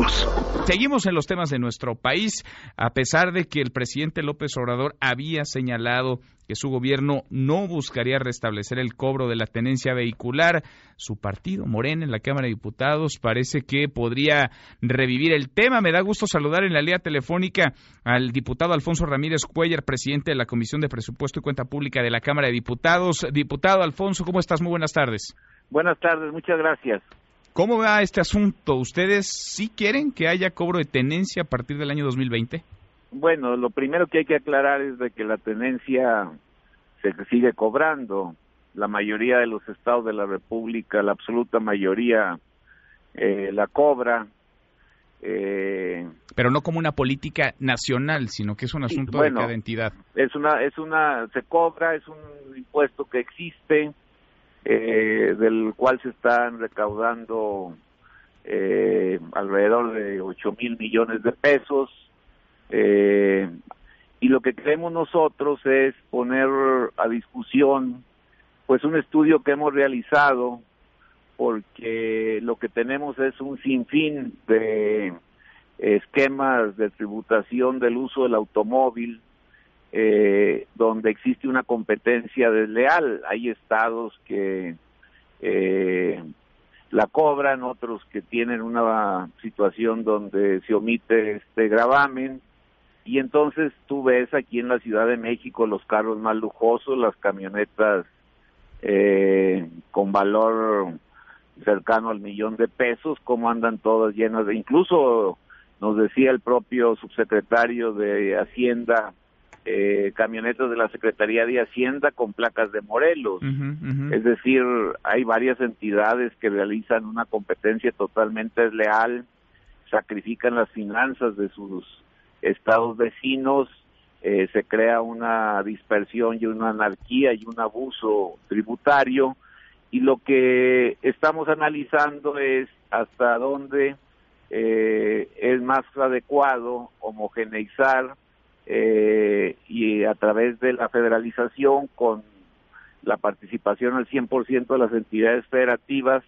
nosotros. Seguimos en los temas de nuestro país, a pesar de que el presidente López Obrador había señalado que su gobierno no buscaría restablecer el cobro de la tenencia vehicular. Su partido, Morena, en la Cámara de Diputados, parece que podría revivir el tema. Me da gusto saludar en la línea telefónica al diputado Alfonso Ramírez Cuellar, presidente de la Comisión de Presupuesto y Cuenta Pública de la Cámara de Diputados. Diputado Alfonso, ¿cómo estás? Muy buenas tardes. Buenas tardes, muchas gracias. ¿Cómo va este asunto? ¿Ustedes sí quieren que haya cobro de tenencia a partir del año 2020? Bueno, lo primero que hay que aclarar es de que la tenencia se sigue cobrando. La mayoría de los estados de la República, la absoluta mayoría, eh, la cobra. Eh, Pero no como una política nacional, sino que es un asunto de cada entidad. Es una, es una, se cobra, es un impuesto que existe, eh, del cual se están recaudando eh, alrededor de 8 mil millones de pesos. Eh, y lo que queremos nosotros es poner a discusión pues un estudio que hemos realizado porque lo que tenemos es un sinfín de esquemas de tributación del uso del automóvil eh, donde existe una competencia desleal. Hay estados que eh, la cobran, otros que tienen una situación donde se omite este gravamen. Y entonces tú ves aquí en la Ciudad de México los carros más lujosos, las camionetas eh, con valor cercano al millón de pesos, cómo andan todas llenas de, incluso nos decía el propio subsecretario de Hacienda eh, camionetas de la Secretaría de Hacienda con placas de Morelos. Es decir, hay varias entidades que realizan una competencia totalmente desleal, sacrifican las finanzas de sus estados vecinos, eh, se crea una dispersión y una anarquía y un abuso tributario y lo que estamos analizando es hasta dónde eh, es más adecuado homogeneizar eh, y a través de la federalización con la participación al 100% de las entidades federativas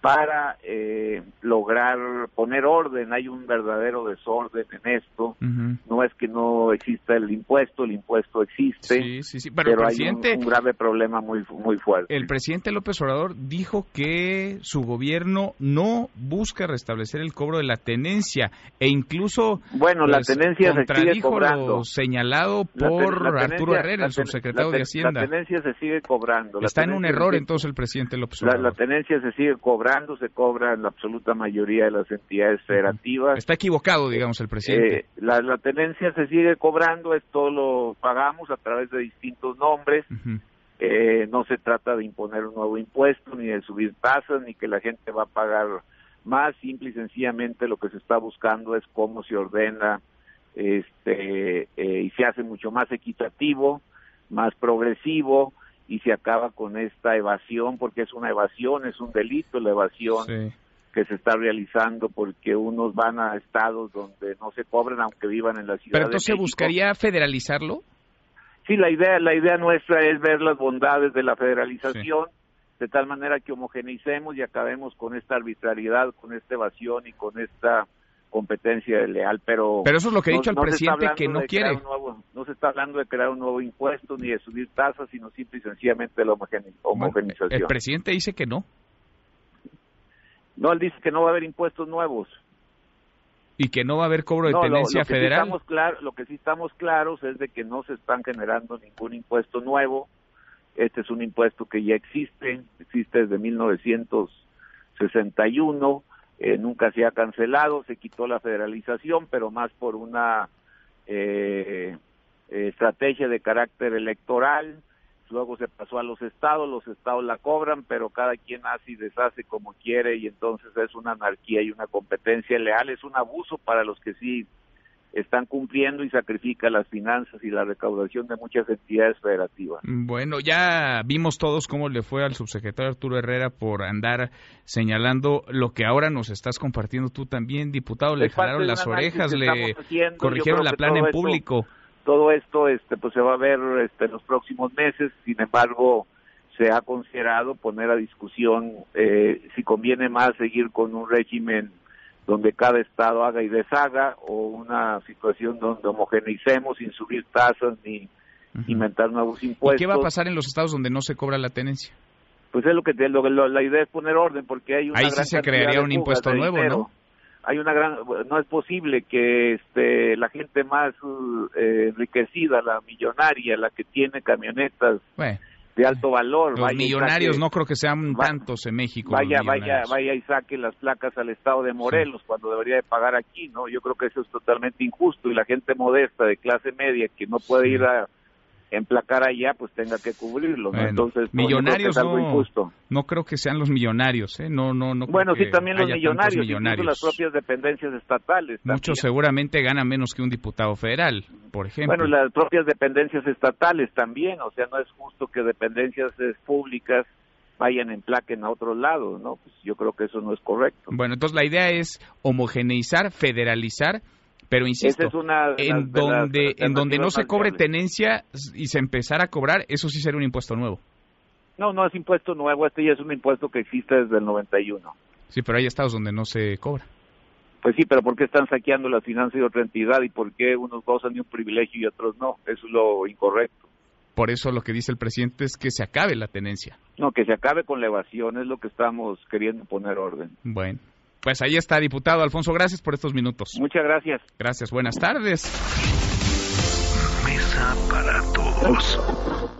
para eh, lograr poner orden. Hay un verdadero desorden en esto. No es que no exista el impuesto, el impuesto existe, pero, hay un, grave problema muy muy fuerte. El presidente López Obrador dijo que su gobierno no busca restablecer el cobro de la tenencia e incluso bueno la pues, tenencia se sigue cobrando. señalado por Arturo Herrera, el subsecretario de Hacienda. La tenencia se sigue cobrando. Está en un error entonces el presidente López Obrador. La, tenencia se sigue cobrando se cobra en la absoluta mayoría de las entidades federativas. Está equivocado, digamos, el presidente. Eh, la, tenencia se sigue cobrando, esto lo pagamos a través de distintos nombres. Eh, no se trata de imponer un nuevo impuesto, ni de subir tasas, ni que la gente va a pagar más. Simple y sencillamente lo que se está buscando es cómo se ordena este eh, y se hace mucho más equitativo, más progresivo y se acaba con esta evasión, porque es una evasión, es un delito la evasión que se está realizando porque unos van a estados donde no se cobran aunque vivan en la ciudad. Pero entonces se buscaría federalizarlo. Sí, la idea, la idea nuestra es ver las bondades de la federalización de tal manera que homogeneicemos y acabemos con esta arbitrariedad, con esta evasión y con esta competencia leal, pero... Pero eso es lo que ha dicho el presidente que no quiere. no se está hablando de crear un nuevo impuesto ni de subir tasas, sino simple y sencillamente la homogenización. el presidente dice que no. No, él dice que no va a haber impuestos nuevos. Y que no va a haber cobro de tenencia federal. lo que sí estamos claros es de que no se están generando ningún impuesto nuevo. Este es un impuesto que ya existe, existe desde 1961 eh, nunca se ha cancelado, se quitó la federalización, pero más por una eh, estrategia de carácter electoral. Luego se pasó a los estados, los estados la cobran, pero cada quien hace y deshace como quiere y entonces es una anarquía y una competencia leal, es un abuso para los que sí están cumpliendo y sacrifica las finanzas y la recaudación de muchas entidades federativas. Bueno, ya vimos todos cómo le fue al subsecretario Arturo Herrera por andar señalando lo que ahora nos estás compartiendo tú también, diputado, le jalaron las orejas, le corrigieron la plana en público. todo esto este pues se va a ver este, en los próximos meses, sin embargo, se ha considerado poner a discusión eh, si conviene más seguir con un régimen donde cada estado haga y deshaga o una situación donde homogeneicemos sin subir tasas ni inventar nuevos impuestos. ¿Y qué va a pasar en los estados donde no se cobra la tenencia? Pues es lo que te, la idea es poner orden porque hay una Ahí sí se crearía un impuesto nuevo, ¿no? Hay una gran no es posible que este la gente más eh, enriquecida, la millonaria, la que tiene camionetas de alto valor. Los millonarios no creo que sean tantos en México. Vaya, vaya, vaya y saque las placas al estado de Morelos cuando debería de pagar aquí, ¿no? Yo creo que eso es totalmente injusto y la gente modesta de clase media que no puede ir a emplacar allá, pues tenga que cubrirlo. Entonces, pues, millonarios no, injusto. no creo que sean los millonarios, ¿eh? No, no, no. Bueno, sí, también los millonarios, millonarios. las propias dependencias estatales. Muchos seguramente ganan menos que un diputado federal, por ejemplo. Bueno, las propias dependencias estatales también, o sea, no es justo que dependencias públicas vayan en plaquen a otros lados, ¿no? Pues yo creo que eso no es correcto. Bueno, entonces la idea es homogeneizar, federalizar pero insisto, en donde en donde no se cobre tenencia y se empezara a cobrar, eso sí sería un impuesto nuevo. No, no es impuesto nuevo, este ya es un impuesto que existe desde el 91. Sí, pero hay estados donde no se cobra. Pues sí, pero ¿por qué están saqueando las finanzas de otra entidad y por qué unos gozan de un privilegio y otros no? Eso es lo incorrecto. Por eso lo que dice el presidente es que se acabe la tenencia. No, que se acabe con la evasión, es lo que estamos queriendo poner orden. Bueno, pues ahí está, diputado Alfonso, gracias por estos minutos. Muchas gracias. Gracias, buenas tardes. Mesa para todos.